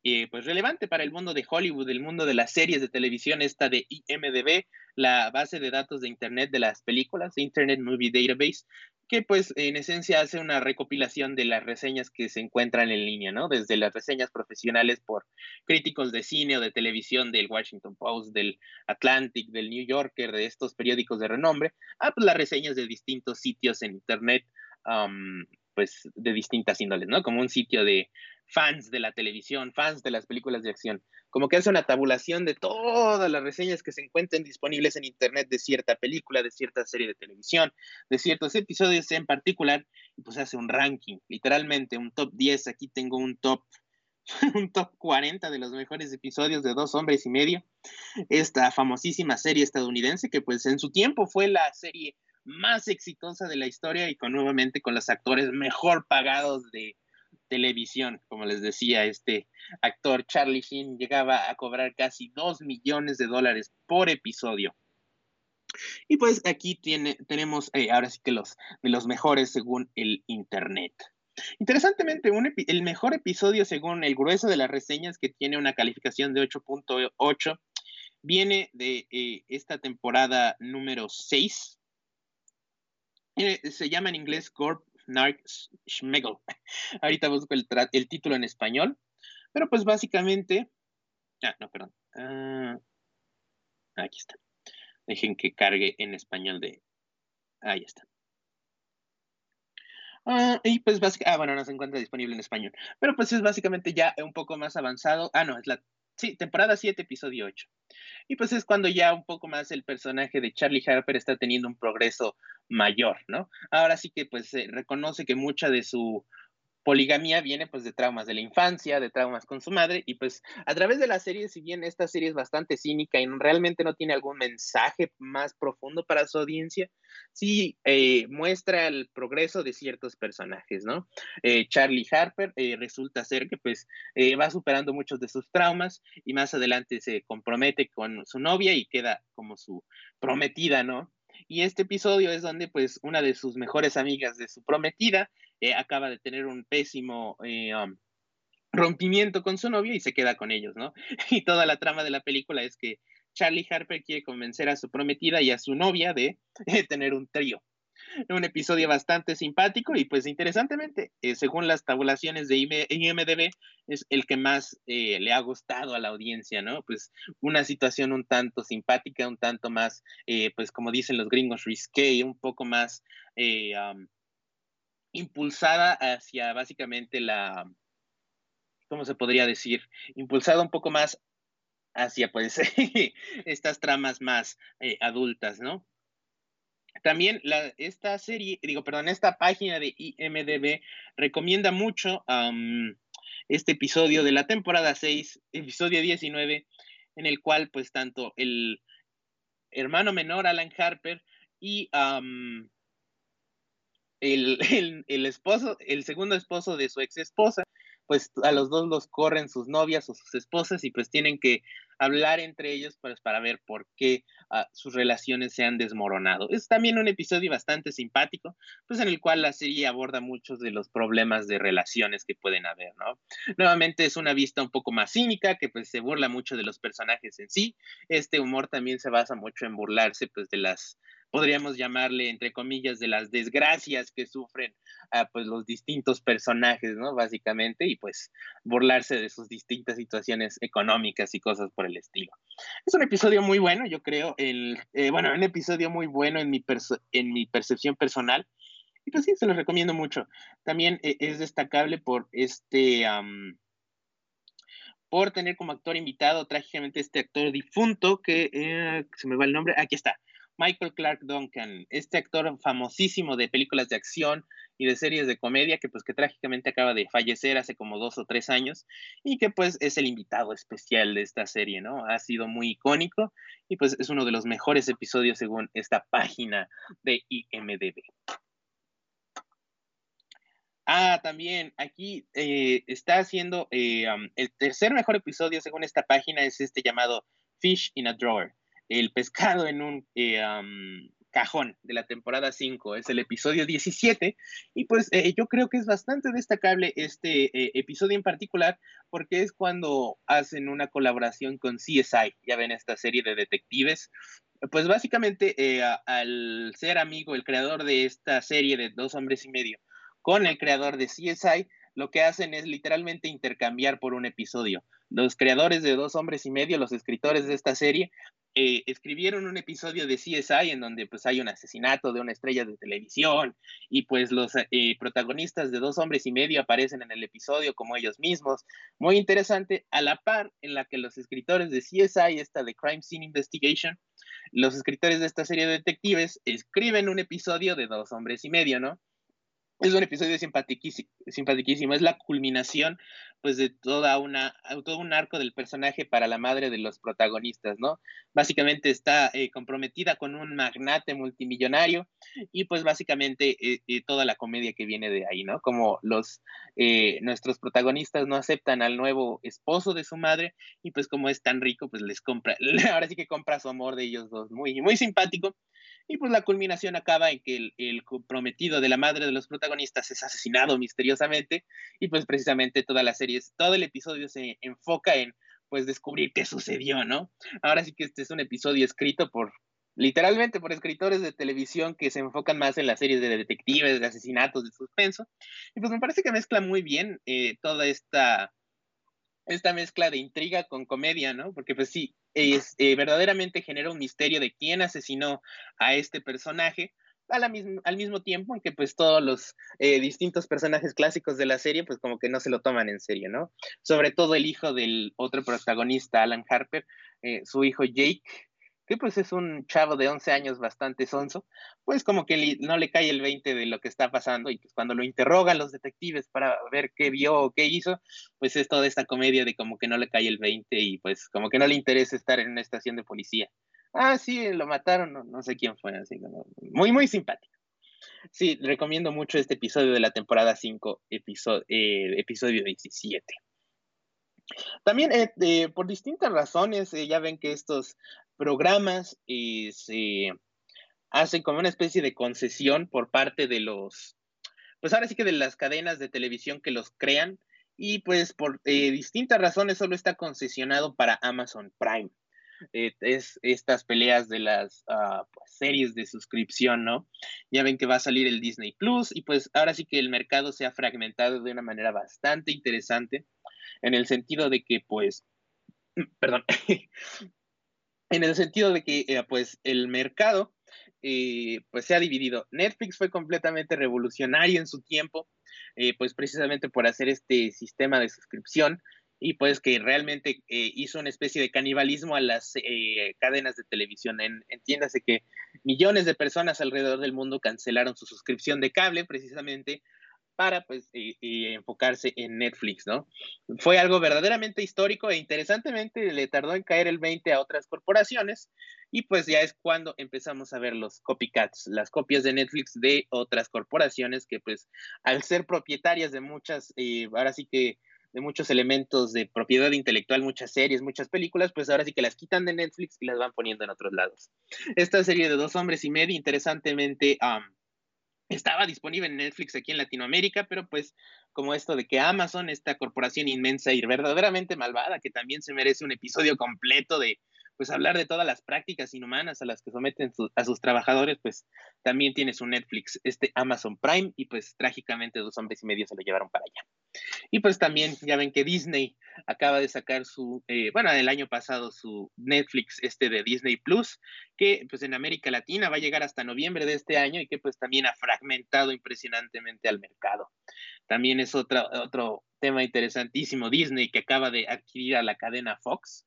eh, pues relevante para el mundo de Hollywood, el mundo de las series de televisión, esta de IMDB, la base de datos de internet de las películas, Internet Movie Database, que pues en esencia hace una recopilación de las reseñas que se encuentran en línea, ¿no? Desde las reseñas profesionales por críticos de cine o de televisión del Washington Post, del Atlantic, del New Yorker, de estos periódicos de renombre, a pues, las reseñas de distintos sitios en Internet, pues de distintas índoles, ¿no? Como un sitio de fans de la televisión, fans de las películas de acción, como que hace una tabulación de todas las reseñas que se encuentren disponibles en Internet de cierta película, de cierta serie de televisión, de ciertos episodios en particular, y pues hace un ranking, literalmente un top 10, aquí tengo un top [laughs] un top 40 de los mejores episodios de Dos Hombres y Medio, esta famosísima serie estadounidense que pues en su tiempo fue la serie más exitosa de la historia y con nuevamente con los actores mejor pagados de, televisión. Como les decía, este actor Charlie Sheen llegaba a cobrar casi 2 millones de dólares por episodio. Y pues aquí tiene, tenemos eh, ahora sí que los de los mejores según el Internet. Interesantemente, el mejor episodio según el grueso de las reseñas que tiene una calificación de 8.8 viene de eh, esta temporada número 6. Eh, se llama en inglés Corp Narc Schmegel. [laughs] Ahorita busco el, el, título en español. Pero pues básicamente... Ah, no, perdón. Ah, aquí está. Dejen que cargue en español de... Ahí está. Ah, y pues básicamente, ah, bueno, no se encuentra disponible en español. Pero pues es básicamente ya un poco más avanzado. Ah, no, es la Sí, temporada 7, episodio 8. Y pues es cuando ya un poco más el personaje de Charlie Harper está teniendo un progreso mayor, ¿no? Ahora sí que pues se reconoce que mucha de su poligamia viene pues de traumas de la infancia, de traumas con su madre y pues a través de la serie, si bien esta serie es bastante cínica y realmente no tiene algún mensaje más profundo para su audiencia, sí eh, muestra el progreso de ciertos personajes, ¿no? Eh, Charlie Harper eh, resulta ser que pues va superando muchos de sus traumas y más adelante se compromete con su novia y queda como su prometida, ¿no? Y este episodio es donde pues una de sus mejores amigas de su prometida acaba de tener un pésimo eh, um, rompimiento con su novia y se queda con ellos, ¿no? [laughs] Y toda la trama de la película es que Charlie Harper quiere convencer a su prometida y a su novia de, [laughs] tener un trío. un episodio bastante simpático y pues interesantemente, eh, según las tabulaciones de IMDB, es el que más eh, le ha gustado a la audiencia, ¿no? Pues una situación un tanto simpática, un tanto más, pues como dicen los gringos, risque, un poco más impulsada hacia básicamente la, ¿cómo se podría decir? Impulsada un poco más hacia pues [laughs] estas tramas más adultas, ¿no? También esta serie, digo, perdón, esta página de IMDB recomienda mucho este episodio de la temporada 6, episodio 19, en el cual pues tanto el hermano menor Alan Harper y el, el, esposo, el segundo esposo de su ex esposa, pues a los dos los corren sus novias o sus esposas y pues tienen que hablar entre ellos pues, para ver por qué ah, sus relaciones se han desmoronado. Es también un episodio bastante simpático, pues en el cual la serie aborda muchos de los problemas de relaciones que pueden haber, ¿no? Nuevamente es una vista un poco más cínica, que pues se burla mucho de los personajes en sí. Este humor también se basa mucho en burlarse pues de las podríamos llamarle, entre comillas, de las desgracias que sufren a pues, los distintos personajes, ¿no? Básicamente, y pues burlarse de sus distintas situaciones económicas y cosas por el estilo. Es un episodio muy bueno, yo creo, el, eh, bueno, un episodio muy bueno en mi, en mi percepción personal. Y pues sí, se lo recomiendo mucho. También eh, es destacable por este... por tener como actor invitado trágicamente este actor difunto que eh, se me va el nombre, aquí está, Michael Clark Duncan, este actor famosísimo de películas de acción y de series de comedia que pues que trágicamente acaba de fallecer hace como dos o tres años y que pues es el invitado especial de esta serie, ¿no? Ha sido muy icónico y pues es uno de los mejores episodios según esta página de IMDB. Ah, también aquí eh, está haciendo eh, el tercer mejor episodio según esta página es este llamado Fish in a Drawer el pescado en un eh, cajón de la temporada 5, es el episodio 17, y pues eh, yo creo que es bastante destacable este eh, episodio en particular porque es cuando hacen una colaboración con CSI, ya ven esta serie de detectives, pues básicamente al ser amigo, el creador de esta serie de dos hombres y medio, con el creador de CSI, lo que hacen es literalmente intercambiar por un episodio. Los creadores de Dos Hombres y Medio, los escritores de esta serie, eh, escribieron un episodio de CSI en donde pues hay un asesinato de una estrella de televisión y pues los eh, protagonistas de Dos Hombres y Medio aparecen en el episodio como ellos mismos. Muy interesante, a la par en la que los escritores de CSI, esta de Crime Scene Investigation, los escritores de esta serie de detectives escriben un episodio de Dos Hombres y Medio, ¿no? Es un episodio simpaticísimo, es la culminación pues de toda una, todo un arco del personaje para la madre de los protagonistas, ¿no? Básicamente está eh, comprometida con un magnate multimillonario y pues básicamente eh, eh, toda la comedia que viene de ahí, ¿no? Como los, nuestros protagonistas no aceptan al nuevo esposo de su madre y pues como es tan rico, pues les compra, [laughs] ahora sí que compra su amor de ellos dos, muy, muy simpático. Y pues la culminación acaba en que el, prometido de la madre de los protagonistas es asesinado misteriosamente y pues precisamente toda la serie, todo el episodio se enfoca en pues descubrir qué sucedió, ¿no? Ahora sí que este es un episodio escrito por literalmente por escritores de televisión que se enfocan más en las series de detectives, de asesinatos, de suspenso. Y pues me parece que mezcla muy bien eh, toda esta, esta mezcla de intriga con comedia, ¿no? Porque pues sí, es, eh, verdaderamente genera un misterio de quién asesinó a este personaje, al mismo tiempo en que pues todos los eh, distintos personajes clásicos de la serie pues como que no se lo toman en serio, ¿no? Sobre todo el hijo del otro protagonista, Alan Harper, eh, su hijo Jake, que pues es un chavo de 11 años bastante sonso, pues como que no le cae el 20 de lo que está pasando y pues cuando lo interrogan los detectives para ver qué vio o qué hizo, pues es toda esta comedia de como que no le cae el 20 y pues como que no le interesa estar en una estación de policía. Ah, sí, lo mataron, no, sé quién fue, así como muy, muy simpático. Sí, recomiendo mucho este episodio de la temporada 5, episodio, eh, episodio 17. También eh, por distintas razones, eh, ya ven que estos programas se hacen como una especie de concesión por parte de los, pues ahora sí que de las cadenas de televisión que los crean y pues por eh, distintas razones solo está concesionado para Amazon Prime. Eh, es estas peleas de las ah, pues, series de suscripción, ¿no? Ya ven que va a salir el Disney Plus y pues ahora sí que el mercado se ha fragmentado de una manera bastante interesante en el sentido de que pues, [clears throat] perdón, [laughs] en el sentido de que eh, pues el mercado eh, pues se ha dividido. Netflix fue completamente revolucionario en su tiempo, pues precisamente por hacer este sistema de suscripción y pues que realmente eh, hizo una especie de canibalismo a las eh, cadenas de televisión. entiéndase que millones de personas alrededor del mundo cancelaron su suscripción de cable precisamente para pues eh, enfocarse en Netflix, ¿no? Fue algo verdaderamente histórico e interesantemente le tardó en caer el 20 a otras corporaciones y pues ya es cuando empezamos a ver los copycats, las copias de Netflix de otras corporaciones que pues al ser propietarias de muchas, ahora sí que de muchos elementos de propiedad intelectual, muchas series, muchas películas, pues ahora sí que las quitan de Netflix y las van poniendo en otros lados. Esta serie de dos hombres y medio, interesantemente, estaba disponible en Netflix aquí en Latinoamérica, pero pues como esto de que Amazon, esta corporación inmensa y verdaderamente malvada, que también se merece un episodio completo de, pues hablar de todas las prácticas inhumanas a las que someten a sus trabajadores, pues también tiene su Netflix, este Amazon Prime, y pues trágicamente dos hombres y medio se lo llevaron para allá. Y pues también ya ven que Disney acaba de sacar su, eh, bueno, el año pasado su Netflix este de Disney Plus, que pues en América Latina va a llegar hasta noviembre de este año y que pues también ha fragmentado impresionantemente al mercado. También es otro, otro tema interesantísimo, Disney que acaba de adquirir a la cadena Fox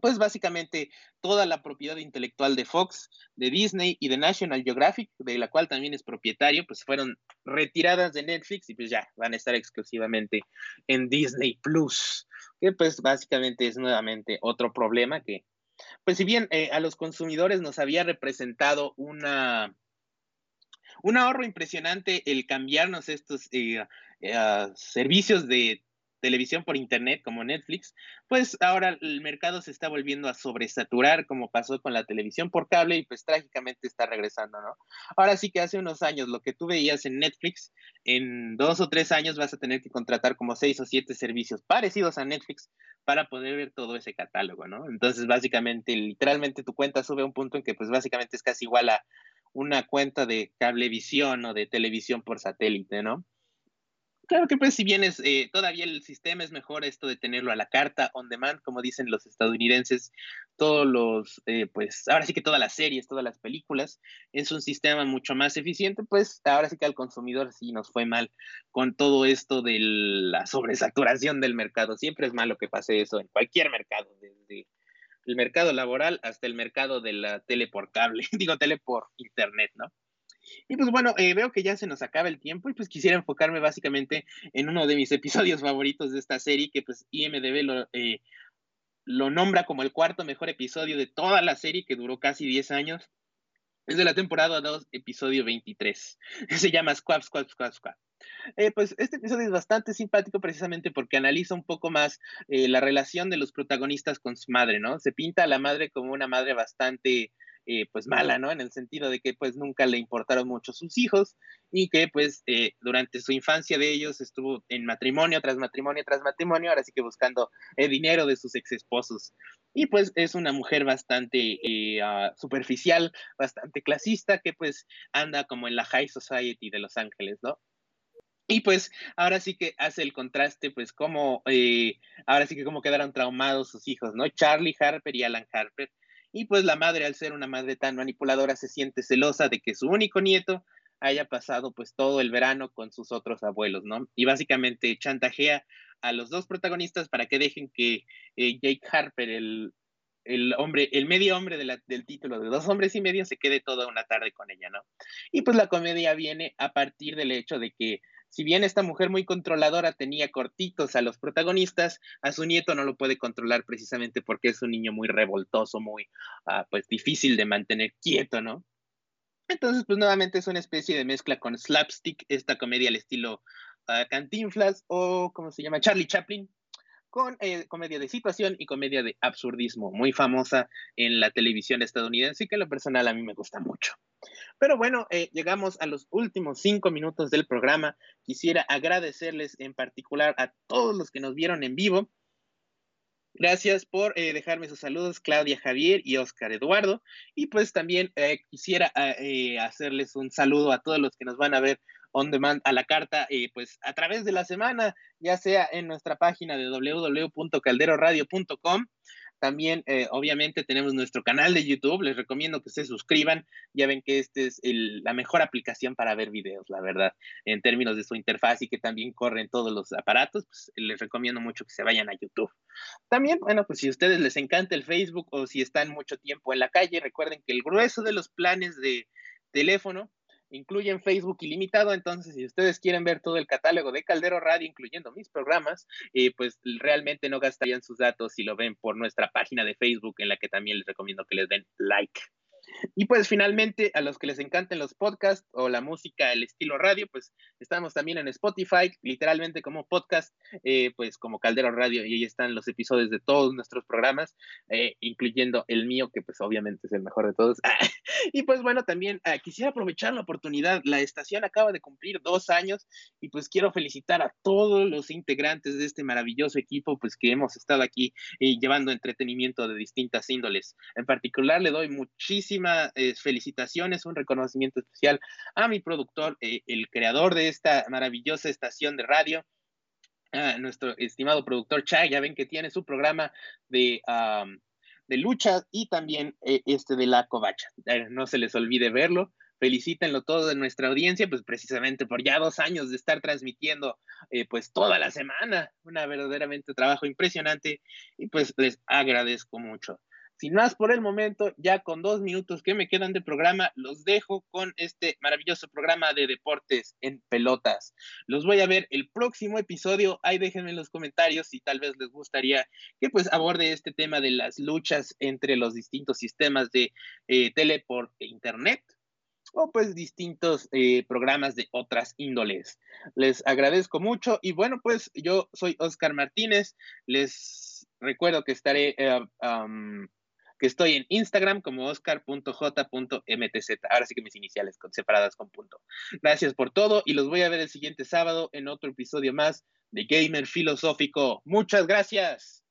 pues básicamente toda la propiedad intelectual de Fox, de Disney y de National Geographic, de la cual también es propietario, pues fueron retiradas de Netflix y pues ya van a estar exclusivamente en Disney Plus, que pues básicamente es nuevamente otro problema que, pues si bien eh, a los consumidores nos había representado una... Un ahorro impresionante el cambiarnos estos eh, eh, servicios de televisión por internet como Netflix, pues ahora el mercado se está volviendo a sobresaturar como pasó con la televisión por cable y pues trágicamente está regresando, ¿no? Ahora sí que hace unos años lo que tú veías en Netflix, en dos o tres años vas a tener que contratar como seis o siete servicios parecidos a Netflix para poder ver todo ese catálogo, ¿no? Entonces básicamente, literalmente tu cuenta sube a un punto en que pues básicamente es casi igual a una cuenta de cablevisión o de televisión por satélite, ¿no? Claro que pues si bien es, eh, todavía el sistema es mejor esto de tenerlo a la carta, on demand, como dicen los estadounidenses, todos los, eh, pues ahora sí que todas las series, todas las películas, es un sistema mucho más eficiente, pues ahora sí que al consumidor sí nos fue mal con todo esto de la sobresaturación del mercado. Siempre es malo que pase eso en cualquier mercado, desde el mercado laboral hasta el mercado de la tele por cable, [laughs] digo tele por internet, ¿no? Y pues bueno, eh, veo que ya se nos acaba el tiempo y pues quisiera enfocarme básicamente en uno de mis [laughs] episodios favoritos de esta serie, que pues IMDB lo, eh, lo nombra como el cuarto mejor episodio de toda la serie, que duró casi 10 años. Es de la temporada 2, episodio 23. [laughs] Se llama Squab, Squab, Squab, Squab. Eh, pues este episodio es bastante simpático precisamente porque analiza un poco más la relación de los protagonistas con su madre, ¿no? Se pinta a la madre como una madre bastante eh, pues mala, ¿no? En el sentido de que pues nunca le importaron mucho sus hijos y que pues eh, durante su infancia de ellos estuvo en matrimonio tras matrimonio tras matrimonio, ahora sí que buscando el dinero de sus ex esposos. Y pues es una mujer bastante eh, ah, superficial, bastante clasista, que pues anda como en la high society de Los Ángeles, ¿no? Y pues ahora sí que hace el contraste, pues como, ahora sí que como quedaron traumados sus hijos, ¿no? Charlie Harper y Alan Harper, y pues la madre, al ser una madre tan manipuladora, se siente celosa de que su único nieto haya pasado pues todo el verano con sus otros abuelos, ¿no? Y básicamente chantajea a los dos protagonistas para que dejen que eh, Jake Harper, el, el, hombre, el medio hombre del título de dos hombres y medio, se quede toda una tarde con ella, ¿no? Y pues la comedia viene a partir del hecho de que si bien esta mujer muy controladora tenía cortitos a los protagonistas, a su nieto no lo puede controlar precisamente porque es un niño muy revoltoso, muy, ah, pues difícil de mantener quieto, ¿no? Entonces, pues nuevamente es una especie de mezcla con slapstick, esta comedia al estilo uh, Cantinflas o, ¿cómo se llama? Charlie Chaplin, con eh, comedia de situación y comedia de absurdismo, muy famosa en la televisión estadounidense y que en lo personal a mí me gusta mucho. Pero bueno, eh, llegamos a los últimos cinco minutos del programa. Quisiera agradecerles en particular a todos los que nos vieron en vivo Gracias por eh, dejarme sus saludos, Claudia Javier y Oscar Eduardo. Y pues también eh, quisiera eh, hacerles un saludo a todos los que nos van a ver on demand a la carta, pues a través de la semana, ya sea en nuestra página de www.calderoradio.com también, eh, obviamente, tenemos nuestro canal de YouTube. Les recomiendo que se suscriban. Ya ven que esta es la mejor aplicación para ver videos, la verdad, en términos de su interfaz y que también corren todos los aparatos. Pues les recomiendo mucho que se vayan a YouTube. También, bueno, pues si a ustedes les encanta el Facebook o si están mucho tiempo en la calle, recuerden que el grueso de los planes de teléfono incluyen Facebook ilimitado, entonces si ustedes quieren ver todo el catálogo de Caldero Radio, incluyendo mis programas, eh, pues realmente no gastarían sus datos si lo ven por nuestra página de Facebook, en la que también les recomiendo que les den like. [laughs] Y pues finalmente, a los que les encanten los podcasts o la música, el estilo radio, pues estamos también en Spotify, literalmente como podcast, eh, pues como Caldero Radio, y ahí están los episodios de todos nuestros programas, eh, incluyendo el mío, que pues obviamente es el mejor de todos. [laughs] y pues bueno, también ah, quisiera aprovechar la oportunidad, la estación acaba de cumplir dos años y pues quiero felicitar a todos los integrantes de este maravilloso equipo, pues que hemos estado aquí eh, llevando entretenimiento de distintas índoles. En particular, le doy muchísimas eh, felicitaciones, un reconocimiento especial a mi productor, eh, el creador de esta maravillosa estación de radio, a nuestro estimado productor Chai, ya ven que tiene su programa de, de lucha y también eh, este de la covacha. no se les olvide verlo felicítenlo todo de nuestra audiencia, pues precisamente por ya dos años de estar transmitiendo pues toda la semana, una verdaderamente trabajo impresionante y pues les agradezco mucho. Sin más por el momento, ya con dos minutos que me quedan de programa, los dejo con este maravilloso programa de deportes en pelotas. Los voy a ver el próximo episodio. Ahí déjenme en los comentarios si tal vez les gustaría que pues aborde este tema de las luchas entre los distintos sistemas de eh, tele por internet o pues distintos eh, programas de otras índoles. Les agradezco mucho y bueno, pues yo soy Oscar Martínez. Les recuerdo que estaré eh, que estoy en Instagram como oscar.j.mtz. Ahora sí que mis iniciales con, separadas con punto. Gracias por todo y los voy a ver el siguiente sábado en otro episodio más de Gamer Filosófico. Muchas gracias.